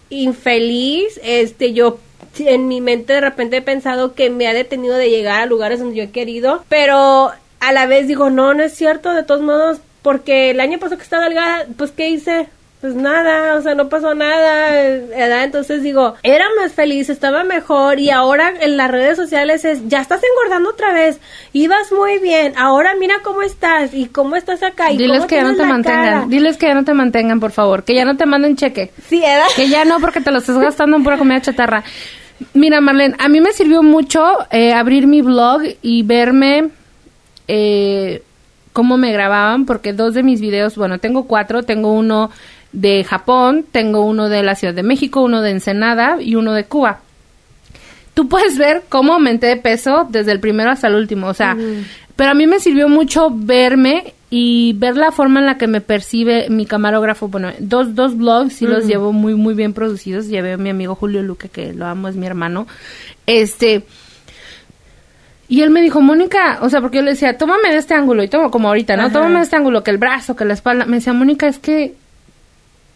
infeliz. Este, yo en mi mente de repente he pensado que me ha detenido de llegar a lugares donde yo he querido, pero a la vez digo, no, no es cierto, de todos modos, porque el año pasado que estaba delgada, pues ¿qué hice? Pues nada, o sea, no pasó nada, ¿verdad? Entonces digo, era más feliz, estaba mejor y ahora en las redes sociales es, ya estás engordando otra vez, ibas muy bien, ahora mira cómo estás y cómo estás acá y Diles que ya no te mantengan, diles que ya no te mantengan, por favor, que ya no te manden cheque. Sí, ¿verdad? Que ya no porque te lo estás gastando en pura comida chatarra. Mira, Marlene, a mí me sirvió mucho eh, abrir mi blog y verme... Eh, cómo me grababan, porque dos de mis videos, bueno, tengo cuatro, tengo uno de Japón, tengo uno de la Ciudad de México, uno de Ensenada y uno de Cuba. Tú puedes ver cómo aumenté de peso desde el primero hasta el último, o sea, pero a mí me sirvió mucho verme y ver la forma en la que me percibe mi camarógrafo. Bueno, dos, dos blogs sí los llevo muy, muy bien producidos. Llevé a mi amigo Julio Luque, que lo amo, es mi hermano. Este, y él me dijo, Mónica, o sea, porque yo le decía, tómame de este ángulo, y tomo como ahorita, ¿no? Tómame de este ángulo, que el brazo, que la espalda. Me decía, Mónica, es que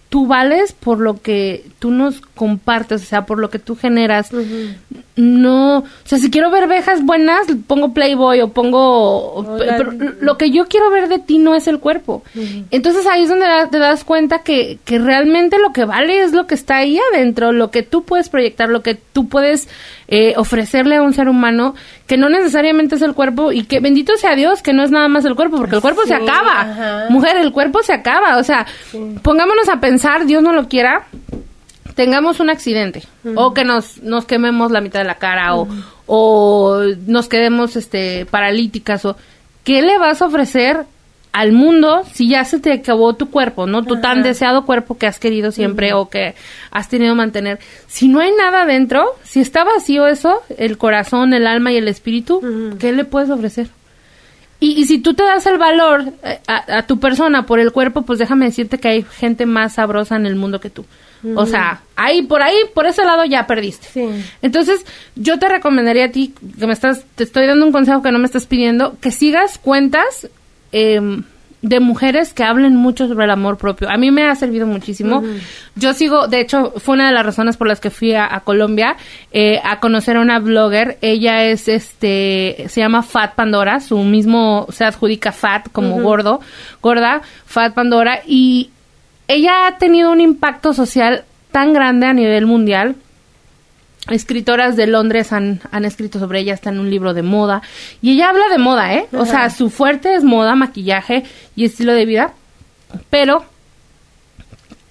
tú vales por lo que tú nos compartes, o sea, por lo que tú generas. No, o sea, si quiero ver vejas buenas, pongo Playboy o pongo... pero lo que yo quiero ver de ti no es el cuerpo. Entonces ahí es donde te das cuenta que, que realmente lo que vale es lo que está ahí adentro, lo que tú puedes proyectar, lo que tú puedes eh, ofrecerle a un ser humano que no necesariamente es el cuerpo y que bendito sea Dios que no es nada más el cuerpo, porque el cuerpo se acaba. Mujer, el cuerpo se acaba. O sea, pongámonos a pensar, Dios no lo quiera, tengamos un accidente o que nos, nos quememos la mitad de la cara o, o nos quedemos este paralíticas o ¿qué le vas a ofrecer al mundo si ya se te acabó tu cuerpo, ¿no? Tu tan deseado cuerpo que has querido siempre o que has tenido mantener. Si no hay nada dentro, si está vacío eso, el corazón, el alma y el espíritu, ¿qué le puedes ofrecer? Y, si tú te das el valor eh, a, tu persona por el cuerpo, pues déjame decirte que hay gente más sabrosa en el mundo que tú. O sea, ahí, por ahí, por ese lado ya perdiste. Entonces, yo te recomendaría a ti, que me estás, te estoy dando un consejo que no me estás pidiendo, que sigas cuentas eh, de mujeres que hablen mucho sobre el amor propio. A mí me ha servido muchísimo. Yo sigo, de hecho, fue una de las razones por las que fui a, Colombia eh, a conocer a una blogger. Ella es, este, se llama Fat Pandora, su mismo se adjudica Fat como gordo, gorda, Fat Pandora, y ella ha tenido un impacto social tan grande a nivel mundial escritoras de Londres han, han escrito sobre ella, está en un libro de moda. Y ella habla de moda, ¿eh? O sea, su fuerte es moda, maquillaje y estilo de vida. Pero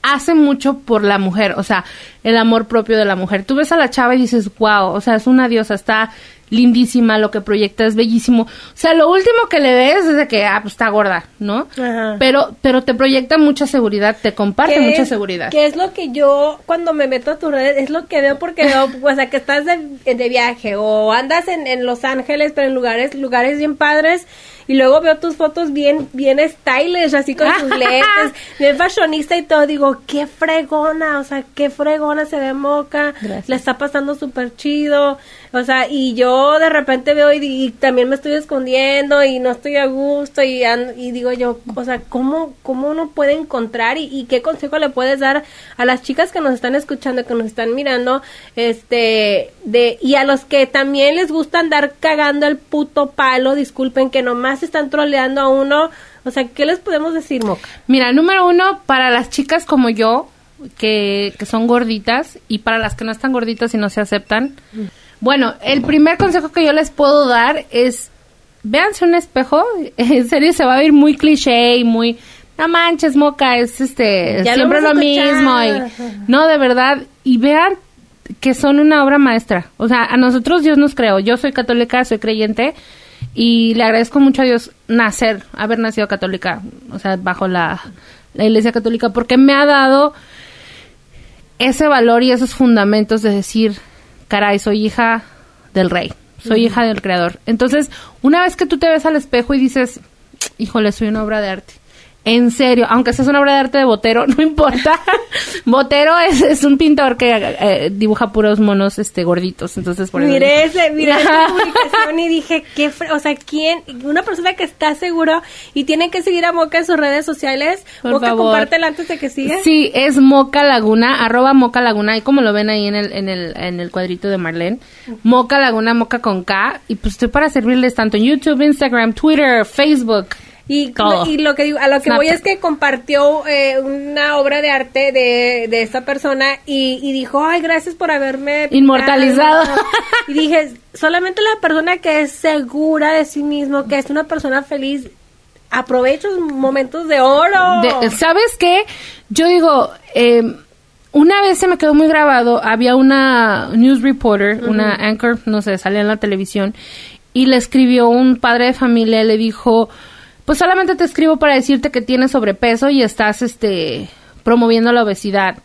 hace mucho por la mujer, o sea, el amor propio de la mujer. Tú ves a la chava y dices, wow, o sea, es una diosa, está lindísima, lo que proyecta es bellísimo. O sea, lo último que le ves es de que, ah, pues está gorda, ¿no? Ajá. Pero, pero te proyecta mucha seguridad, te comparte ¿Qué mucha es- seguridad. Que es lo que yo cuando me meto a tus redes, es lo que veo porque veo, o sea, que estás de, de viaje o andas en, en Los Ángeles, pero en lugares lugares bien padres y luego veo tus fotos bien bien stylish, así con tus lentes, bien fashionista y todo, digo, qué fregona, o sea, qué fregona se ve Moca, Gracias. la está pasando súper chido, o sea, y yo de repente veo y, y también me estoy escondiendo y no estoy a gusto y, y digo yo, o sea, ¿cómo, cómo uno puede encontrar y, y qué consejo le puedes dar a las chicas que nos están escuchando, que nos están mirando, este, de, y a los que también les gusta andar cagando el puto palo, disculpen, que nomás están troleando a uno, o sea, ¿qué les podemos decir, Moca? Mira, número uno, para las chicas como yo, que, que son gorditas, y para las que no están gorditas y no se aceptan. Bueno, el primer consejo que yo les puedo dar es, véanse un espejo, en serio se va a ver muy cliché y muy, no manches, moca, es este, Ya siempre lo mismo, y, no, de verdad, y vean que son una obra maestra. O sea, a nosotros Dios nos creó. Yo soy católica, soy creyente y le agradezco mucho a Dios nacer, haber nacido católica, o sea, bajo la, la Iglesia Católica, porque me ha dado ese valor y esos fundamentos de decir, caray, soy hija del rey, soy hija del creador. Entonces, una vez que tú te ves al espejo y dices, híjole, soy una obra de arte. En serio, aunque seas una obra de arte de Botero, no importa. Botero es, es un pintor que eh, dibuja puros monos este gorditos, entonces por eso- Miré ese, miré esa publicación y dije, qué, o sea, quién, una persona que está seguro y tiene que seguir a Moca en sus redes sociales, Por Moca, favor. compártela antes de que siga. Sí, es Moca Laguna, arroba Moca Laguna, y como lo ven ahí en el, en el, en el cuadrito de Marlene, Moca Laguna, Moca con K, y pues estoy para servirles tanto en YouTube, Instagram, Twitter, Facebook. Y, Todo. y lo que digo, a lo que Snapchat. voy es que compartió eh, una obra de arte de, de esta persona y, y dijo, ay, gracias por haberme pintado". Inmortalizado. Y dije, solamente la persona que es segura de sí mismo, que es una persona feliz, aprovecha los momentos de oro. De- ¿Sabes qué? Yo digo, eh, una vez se me quedó muy grabado, había una news reporter, una anchor, no sé, salía en la televisión, y le escribió un padre de familia, le dijo, pues solamente te escribo para decirte que tienes sobrepeso y estás, este, promoviendo la obesidad.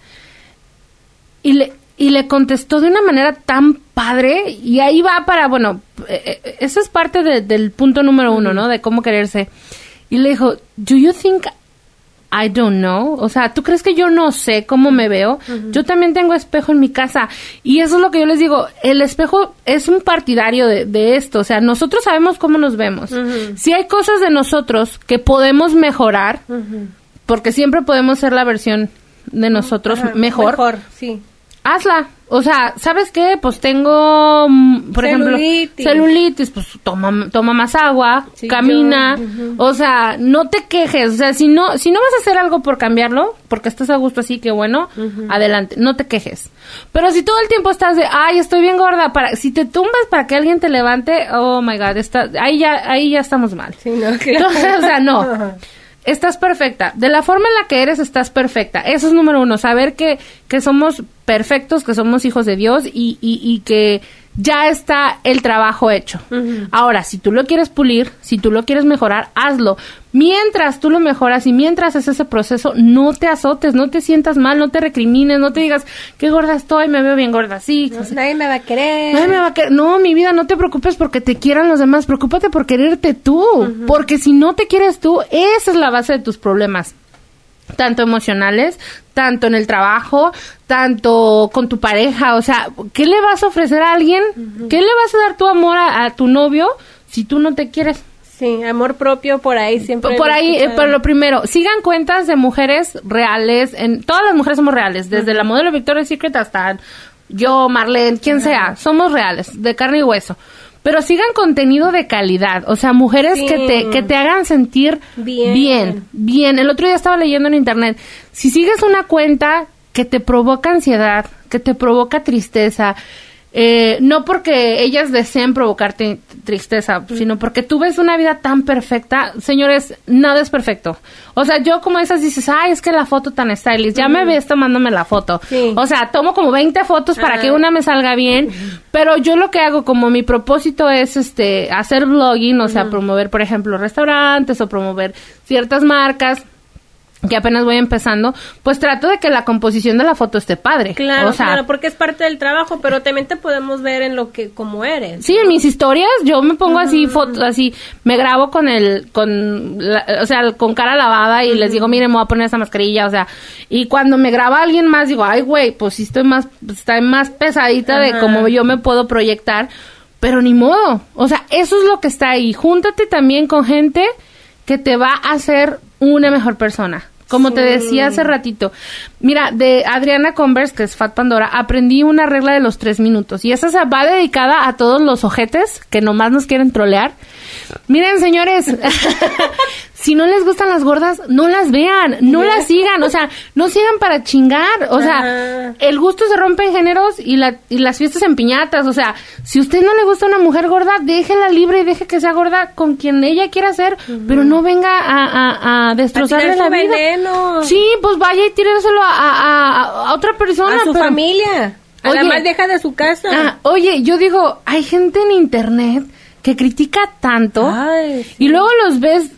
Y le, y le contestó de una manera tan padre, y ahí va para, bueno, eh, eh, eso es parte de- del punto número uno, ¿no? De cómo quererse. Y le dijo, ¿Do you think I don't know. O sea, ¿tú crees que yo no sé cómo me veo? Yo también tengo espejo en mi casa. Y eso es lo que yo les digo. El espejo es un partidario de, de esto. O sea, nosotros sabemos cómo nos vemos. Si hay cosas de nosotros que podemos mejorar, porque siempre podemos ser la versión de nosotros mejor, Mejor, sí. Hazla. O sea, ¿sabes qué? Pues tengo, mm, por Celulitis. ejemplo, celulitis, pues toma, toma más agua, Sí, camina, yo, o sea, no te quejes, o sea, si no, si no vas a hacer algo por cambiarlo, porque estás a gusto así, que bueno, adelante, no te quejes. Pero si todo el tiempo estás de, ay, estoy bien gorda, para, si te tumbas para que alguien te levante, oh my god, está, ahí ya, ahí ya estamos mal. Sí, no, Entonces, o sea, no. Estás perfecta. De la forma en la que eres, estás perfecta. Eso es número uno. Saber que, que somos perfectos, que somos hijos de Dios y, y, y que ya está el trabajo hecho. Ahora, si tú lo quieres pulir, si tú lo quieres mejorar, hazlo. Mientras tú lo mejoras y mientras es ese proceso, no te azotes, no te sientas mal, no te recrimines, no te digas, qué gorda estoy, me veo bien gorda. Sí, No, nadie me va a querer. Nadie me va a querer. No, mi vida, no te preocupes porque te quieran los demás. Preocúpate por quererte tú. Porque si no te quieres tú, esa es la base de tus problemas. Tanto emocionales, tanto en el trabajo, tanto con tu pareja. O sea, ¿qué le vas a ofrecer a alguien? ¿Qué le vas a dar tu amor a, a tu novio si tú no te quieres? Sí, amor propio por ahí siempre. Por ahí, eh, por lo primero, sigan cuentas de mujeres reales. En, todas las mujeres somos reales, desde la modelo Victoria's Secret hasta yo, Marlene, quien sea, somos reales, de carne y hueso. Pero sigan contenido de calidad, o sea, mujeres Sí. que te que te hagan sentir Bien. bien, bien. El otro día estaba leyendo en internet, si sigues una cuenta que te provoca ansiedad, que te provoca tristeza, eh, no porque ellas deseen provocarte tristeza, sino porque tú ves una vida tan perfecta. Señores, nada es perfecto. O sea, yo como esas dices, ay, es que la foto tan stylish, ya me ves tomándome la foto. Sí. O sea, tomo como 20 fotos para que una me salga bien, pero yo lo que hago como mi propósito es este hacer blogging, o sea, promover, por ejemplo, restaurantes o promover ciertas marcas que apenas voy empezando, pues trato de que la composición de la foto esté padre. Claro, o sea, claro, porque es parte del trabajo, pero también te podemos ver en lo que, como eres. Sí, en mis historias yo me pongo así fotos, así, me grabo con el, con, la- o sea, con cara lavada y les digo, miren, me voy a poner esa mascarilla, o sea, y cuando me graba alguien más digo, ay, güey, pues sí estoy más, está más pesadita de cómo yo me puedo proyectar, pero ni modo, o sea, eso es lo que está ahí. Júntate también con gente que te va a hacer una mejor persona. Como te decía hace ratito, mira, de Adriana Converse, que es Fat Pandora, aprendí una regla de los tres minutos. Y esa se va dedicada a todos los ojetes que nomás nos quieren trolear. Miren, señores, si no les gustan las gordas, no las vean, no las sigan, o sea, no sigan para chingar, o sea, el gusto se rompe en géneros y, la, y las fiestas en piñatas, o sea, si usted no le gusta una mujer gorda, déjela libre y deje que sea gorda con quien ella quiera ser, pero no venga a, a, a destrozarle A la vida. veneno. Sí, pues vaya y tíreselo a, otra persona. a su pero- familia. A la más deja de su casa. Ah, oye, yo digo, hay gente en internet que critica tanto Ay, sí. y luego los ves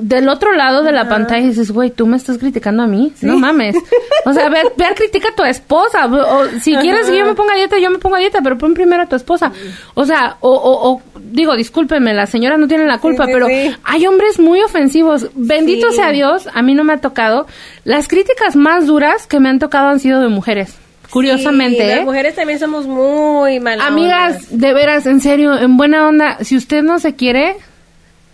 del otro lado de la pantalla y dices, güey, tú me estás criticando a mí. No mames. O sea, ve, ve critica a tu esposa. O, si quieres que yo me ponga a dieta, yo me pongo a dieta, pero pon primero a tu esposa. O sea, o, o, o- digo, discúlpeme, la señora no tiene la culpa, sí, pero hay hombres muy ofensivos. Bendito sea Dios, a mí no me ha tocado. Las críticas más duras que me han tocado han sido de mujeres. Curiosamente, Sí, ¿eh? Las mujeres también somos muy malas. Amigas, de veras, en serio, en buena onda, si usted no se quiere,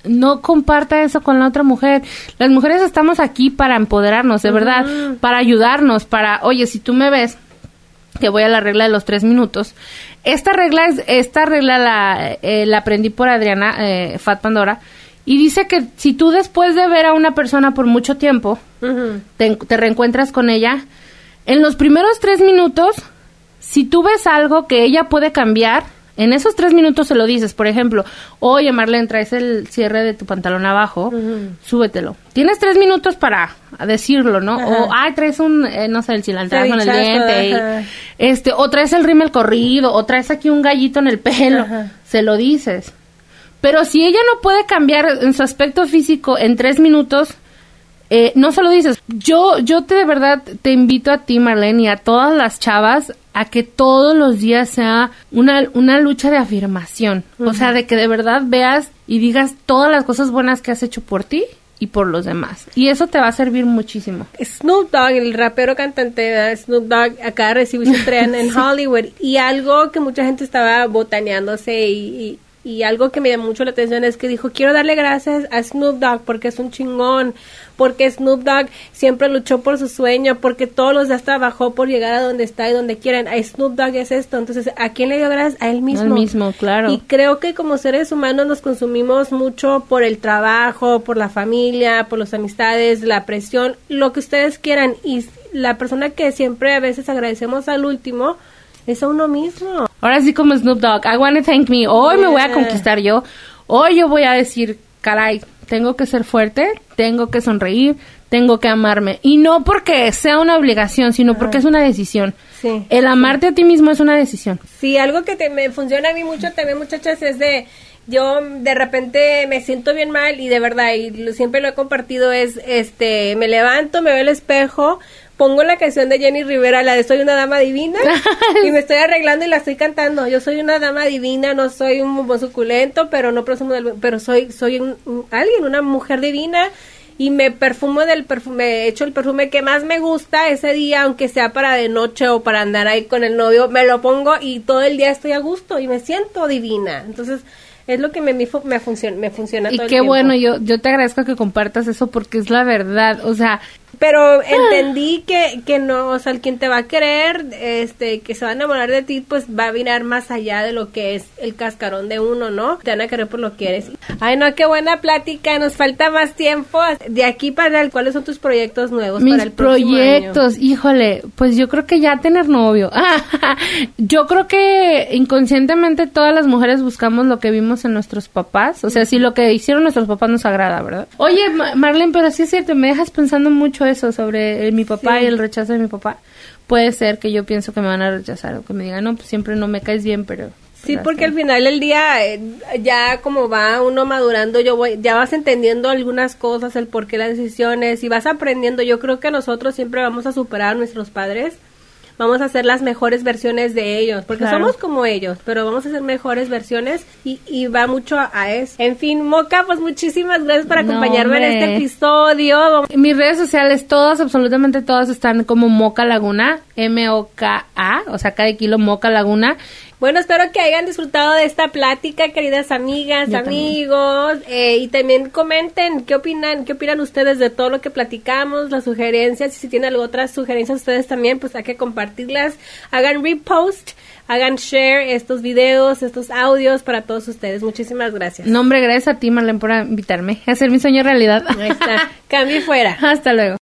no comparta eso con la otra mujer. Las mujeres estamos aquí para empoderarnos, de verdad, para ayudarnos, para, oye, si tú me ves, que voy a la regla de los tres minutos. Esta regla es, esta regla la, eh, la aprendí por Adriana eh, Fat Pandora y dice que si tú después de ver a una persona por mucho tiempo te, te reencuentras con ella, en los primeros tres minutos, si tú ves algo que ella puede cambiar, en esos tres minutos se lo dices. Por ejemplo, oye Marlene, traes el cierre de tu pantalón abajo, súbetelo. Tienes tres minutos para decirlo, ¿no? Ajá. O, ay, traes un, eh, no sé, el cilantrazo en el diente. y- este, o traes el rímel corrido, o traes aquí un gallito en el pelo. Ajá. Se lo dices. Pero si ella no puede cambiar en su aspecto físico en tres minutos, eh, no se lo dices. Yo, yo te de verdad te invito a ti, Marlene, y a todas las chavas a que todos los días sea una, una lucha de afirmación. O sea, de que de verdad veas y digas todas las cosas buenas que has hecho por ti y por los demás. Y eso te va a servir muchísimo. Snoop Dogg, el rapero cantante ¿verdad? Snoop Dogg, acaba de recibir su tren en Hollywood. Y algo que mucha gente estaba botaneándose y, y, y algo que me llamó mucho la atención es que dijo, quiero darle gracias a Snoop Dogg porque es un chingón, porque Snoop Dogg siempre luchó por su sueño, porque todos los días trabajó por llegar a donde está y donde quieren. A Snoop Dogg es esto. Entonces, ¿a quién le dio gracias? A él mismo. Al mismo, claro. Y creo que como seres humanos nos consumimos mucho por el trabajo, por la familia, por las amistades, la presión, lo que ustedes quieran. Y la persona que siempre a veces agradecemos al último es a uno mismo. Ahora sí como Snoop Dogg, I wanna thank me. Hoy me voy a conquistar yo. Hoy yo voy a decir, caray, tengo que ser fuerte, tengo que sonreír, tengo que amarme. Y no porque sea una obligación, sino porque es una decisión. Sí. El amarte a ti mismo es una decisión. Sí, algo que te, me funciona a mí mucho también, muchachas, es de yo de repente me siento bien mal y de verdad, y lo- siempre lo he compartido, es este, me levanto, me veo al espejo, pongo la canción de Jenny Rivera, la de Soy una dama divina, y me estoy arreglando y la estoy cantando. Yo soy una dama divina, no soy un bombón suculento, pero no presumo del, pero soy, soy un- un- alguien, una mujer divina. Y me perfumo del perfume, echo el perfume que más me gusta ese día, aunque sea para de noche o para andar ahí con el novio, me lo pongo y todo el día estoy a gusto y me siento divina. Entonces, es lo que me, me, fu- me funciona, me funciona Y todo el qué tiempo. bueno, yo, yo te agradezco que compartas eso porque es la verdad. O sea, pero entendí que, que no, o sea, el quien te va a querer, este, que se va a enamorar de ti, pues va a mirar más allá de lo que es el cascarón de uno, ¿no? Te van a querer por lo que eres. Ay, no, qué buena plática, nos falta más tiempo. De aquí para el, ¿cuáles son tus proyectos nuevos Mis para el próximo proyectos, híjole, pues yo creo que ya tener novio. yo creo que inconscientemente todas las mujeres buscamos lo que vimos en nuestros papás, o sea, si lo que hicieron nuestros papás nos agrada, ¿verdad? Oye, Ma- Marlene, pero sí es cierto, me dejas pensando mucho eso sobre mi papá Sí. y el rechazo de mi papá. Puede ser que yo pienso que me van a rechazar o que me digan, no, pues siempre no me caes bien, pero... Sí, pero porque al final del día, eh, ya como va uno madurando, yo voy, ya vas entendiendo algunas cosas, el por qué las decisiones, y vas aprendiendo. Yo creo que nosotros siempre vamos a superar a nuestros padres, vamos a ser las mejores versiones de ellos, porque Claro. somos como ellos, pero vamos a ser mejores versiones y, y va mucho a, a eso. En fin, Moca, pues muchísimas gracias por No, acompañarme en este episodio. Mis redes sociales, todas, absolutamente todas, están como Moca Laguna, M-O-K-A, o sea, cada kilo Moca Laguna. Bueno, espero que hayan disfrutado de esta plática, queridas amigas, Yo amigos, eh, y también comenten qué opinan, qué opinan ustedes de todo lo que platicamos, las sugerencias, y si tienen alguna otras sugerencias ustedes también, pues hay que compartirlas, hagan repost, hagan share estos videos, estos audios para todos ustedes. Muchísimas gracias. No, hombre, gracias a ti, Marlene, por invitarme a hacer mi sueño realidad. Ahí está, cambio fuera. Hasta luego.